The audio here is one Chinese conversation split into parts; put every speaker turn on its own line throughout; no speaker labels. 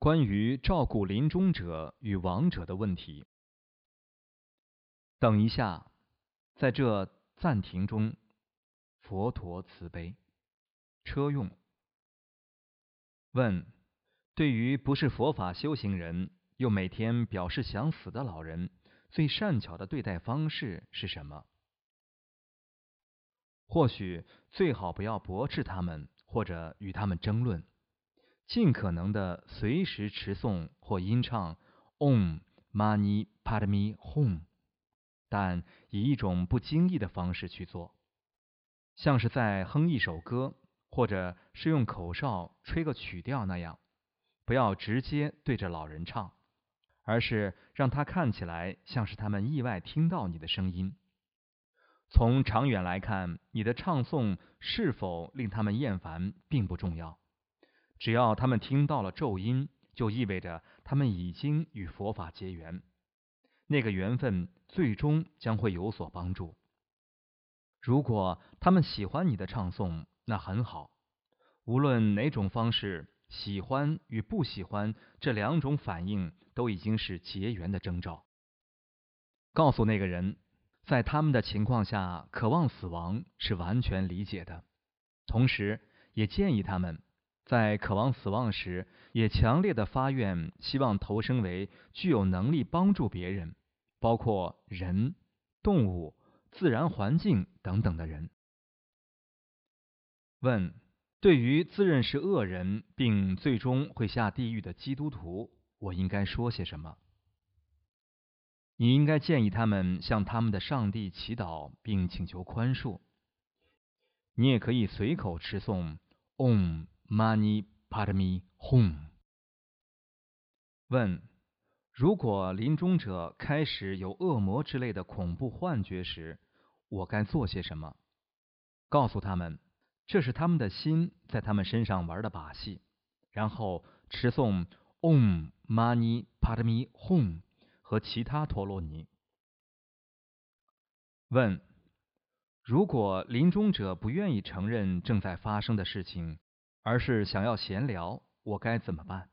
关于照顾临终者与亡者的问题。等一下，在这暂停中，佛陀慈悲。车用问：对于不是佛法修行人，又每天表示想死的老人，最善巧的对待方式是什么？或许最好不要驳斥他们，或者与他们争论。尽可能的随时持诵或吟唱 Om Mani Padme Hum，但以一种不经意的方式去做，像是在哼一首歌，或者是用口哨吹个曲调那样。不要直接对着老人唱，而是让他看起来像是他们意外听到你的声音。从长远来看，你的唱诵是否令他们厌烦并不重要。只要他们听到了咒音，就意味着他们已经与佛法结缘，那个缘分最终将会有所帮助。如果他们喜欢你的唱诵，那很好。无论哪种方式，喜欢与不喜欢这两种反应都已经是结缘的征兆。告诉那个人，在他们的情况下，渴望死亡是完全理解的，同时也建议他们。在渴望死亡时，也强烈的发愿，希望投生为具有能力帮助别人，包括人、动物、自然环境等等的人。问：对于自认是恶人并最终会下地狱的基督徒，我应该说些什么？你应该建议他们向他们的上帝祈祷并请求宽恕。你也可以随口持诵 Om。Mani Padme Hum。问：如果临终者开始有恶魔之类的恐怖幻觉时，我该做些什么？告诉他们，这是他们的心在他们身上玩的把戏。然后持诵 Om Mani Padme Hum 和其他陀罗尼。问：如果临终者不愿意承认正在发生的事情？而是想要闲聊，我该怎么办？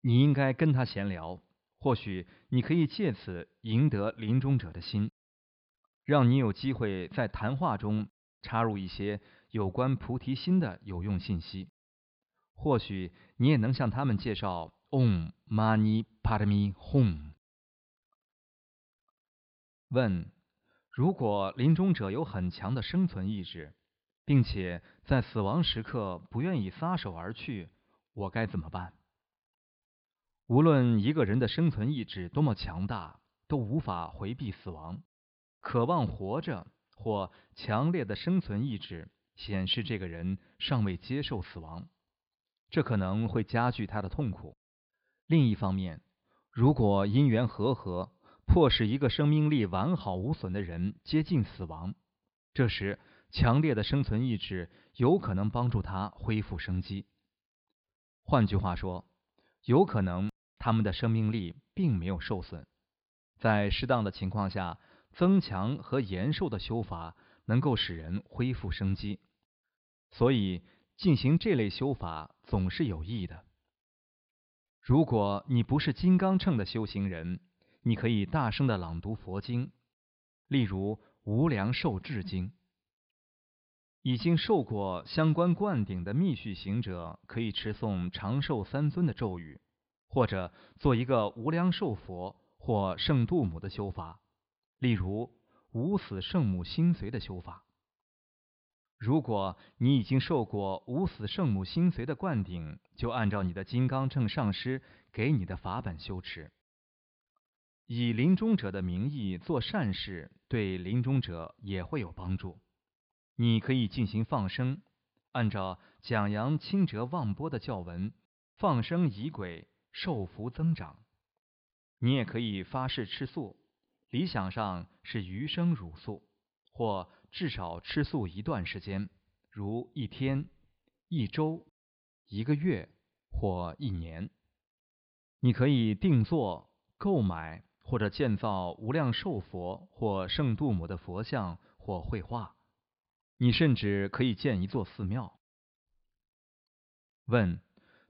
你应该跟他闲聊，或许你可以借此赢得临终者的心，让你有机会在谈话中插入一些有关菩提心的有用信息。或许你也能向他们介绍 Om Mani Padme Hum。问：如果临终者有很强的生存意志？并且在死亡时刻不愿意撒手而去，我该怎么办？无论一个人的生存意志多么强大，都无法回避死亡。渴望活着或强烈的生存意志显示这个人尚未接受死亡，这可能会加剧他的痛苦。另一方面，如果因缘和合，迫使一个生命力完好无损的人接近死亡，这时。强烈的生存意志有可能帮助他恢复生机。换句话说，有可能他们的生命力并没有受损。在适当的情况下，增强和延寿的修法能够使人恢复生机，所以进行这类修法总是有益的。如果你不是金刚乘的修行人，你可以大声的朗读佛经，例如《无量寿至经》。已经受过相关灌顶的密续行者，可以持诵长寿三尊的咒语，或者做一个无量寿佛或圣度母的修法，例如无死圣母心髓的修法。如果你已经受过无死圣母心髓的灌顶，就按照你的金刚乘上师给你的法本修持，以临终者的名义做善事，对临终者也会有帮助。你可以进行放生，按照讲扬清哲旺波的教文放生仪轨，受福增长。你也可以发誓吃素，理想上是余生乳素，或至少吃素一段时间，如一天、一周、一个月或一年。你可以定做、购买或者建造无量寿佛或圣度母的佛像或绘画。你甚至可以建一座寺庙。问：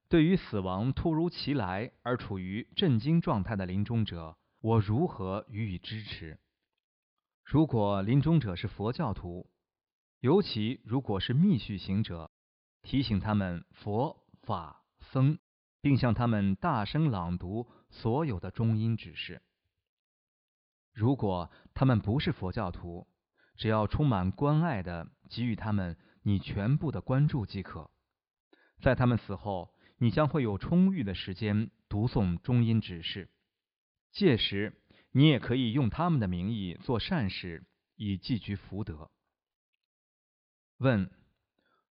对于死亡突如其来而处于震惊状态的临终者，我如何予以支持？如果临终者是佛教徒，尤其如果是密续行者，提醒他们佛法僧，并向他们大声朗读所有的中阴指示。如果他们不是佛教徒，只要充满关爱的给予他们你全部的关注即可。在他们死后。你将会有充裕的时间读诵中音指示，届时你也可以用他们的名义做善事，以积聚福德。问：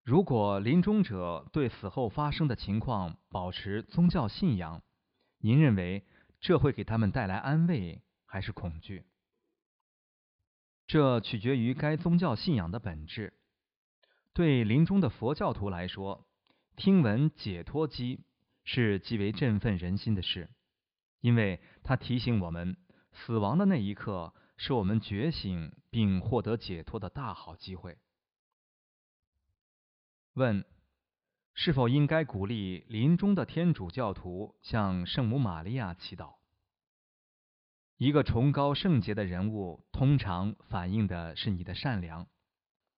如果临终者对死后发生的情况保持宗教信仰，您认为这会给他们带来安慰还是恐惧？这取决于该宗教信仰的本质。对临终的佛教徒来说。听闻解脱机是极为振奋人心的事，因为它提醒我们，死亡的那一刻是我们觉醒并获得解脱的大好机会。问：是否应该鼓励临终的天主教徒向圣母玛利亚祈祷？一个崇高圣洁的人物通常反映的是你的善良。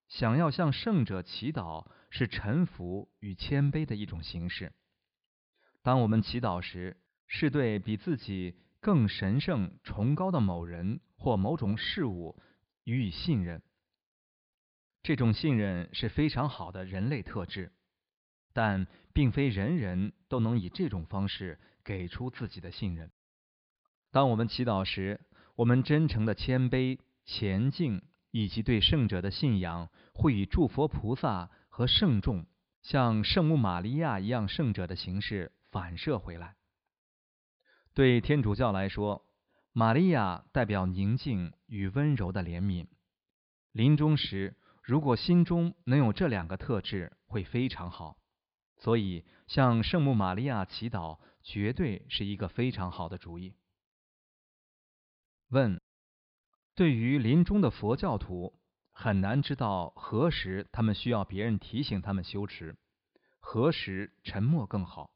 想要向圣者祈祷，是臣服与谦卑的一种形式。当我们祈祷时，是对比自己更神圣、崇高的某人或某种事物予以信任。这种信任是非常好的人类特质，但并非人人都能以这种方式给出自己的信任。当我们祈祷时，我们真诚的谦卑、前进。以及对圣者的信仰，会以诸佛菩萨和圣众，像圣母玛利亚一样圣者的形式反射回来。对天主教来说，玛利亚代表宁静与温柔的怜悯。临终时，如果心中能有这两个特质，会非常好。所以，向圣母玛利亚祈祷，绝对是一个非常好的主意。问。对于临终的佛教徒，很难知道何时他们需要别人提醒他们修持，何时沉默更好。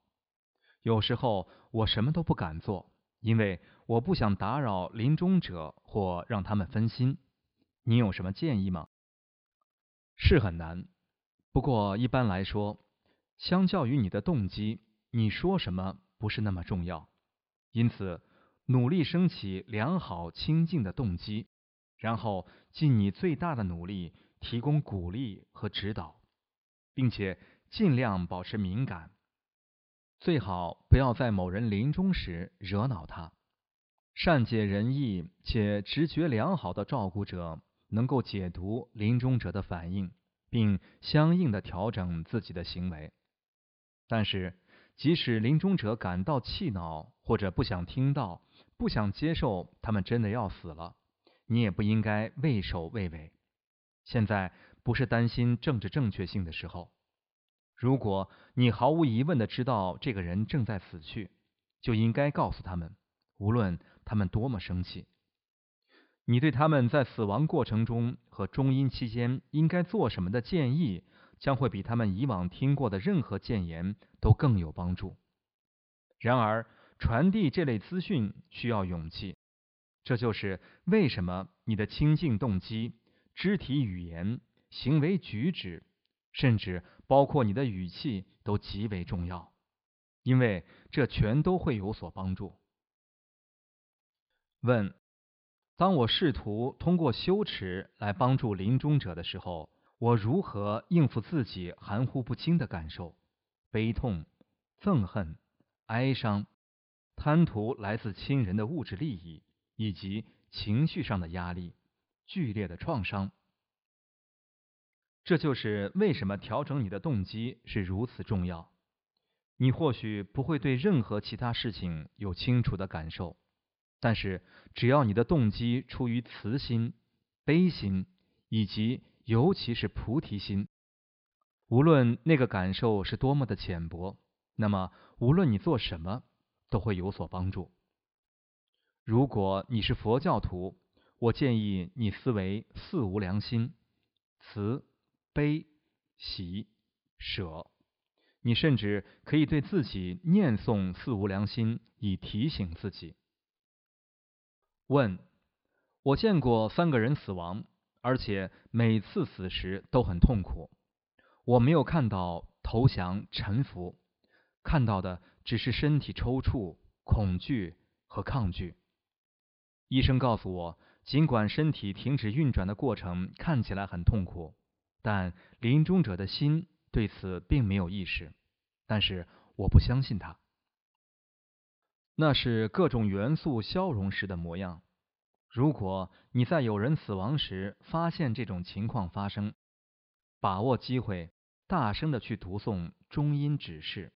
有时候我什么都不敢做，因为我不想打扰临终者或让他们分心。你有什么建议吗？是很难，不过一般来说，相较于你的动机，你说什么不是那么重要。因此，努力升起良好清净的动机。然后尽你最大的努力提供鼓励和指导，并且尽量保持敏感，最好不要在某人临终时惹恼他。善解人意且直觉良好的照顾者能够解读临终者的反应，并相应的调整自己的行为。但是，即使临终者感到气恼或者不想听到、不想接受他们真的要死了。你也不应该畏首畏尾。现在不是担心政治正确性的时候。如果你毫无疑问的知道这个人正在死去，就应该告诉他们，无论他们多么生气。你对他们在死亡过程中和中阴期间应该做什么的建议，将会比他们以往听过的任何谏言都更有帮助。然而，传递这类资讯需要勇气。这就是为什么你的清净动机、肢体语言、行为举止，甚至包括你的语气都极为重要，因为这全都会有所帮助。问：当我试图通过修持来帮助临终者的时候，我如何应付自己含糊不清的感受、悲痛、憎恨、哀伤、贪图来自亲人的物质利益？以及情绪上的压力、剧烈的创伤，这就是为什么调整你的动机是如此重要。你或许不会对任何其他事情有清楚的感受，但是只要你的动机出于慈心、悲心，以及尤其是菩提心，无论那个感受是多么的浅薄，那么无论你做什么，都会有所帮助。如果你是佛教徒，我建议你思维四无良心：慈、悲、喜、舍，你甚至可以对自己念诵四无良心，以提醒自己。问：我见过三个人死亡，而且每次死时都很痛苦。我没有看到投降、臣服，看到的只是身体抽搐、恐惧和抗拒。医生告诉我，尽管身体停止运转的过程看起来很痛苦，但临终者的心。对此并没有意识，但是我不相信他。那是各种元素消融时的模样。如果你在有人死亡时发现这种情况发生，把握机会，大声的去读诵中音指示。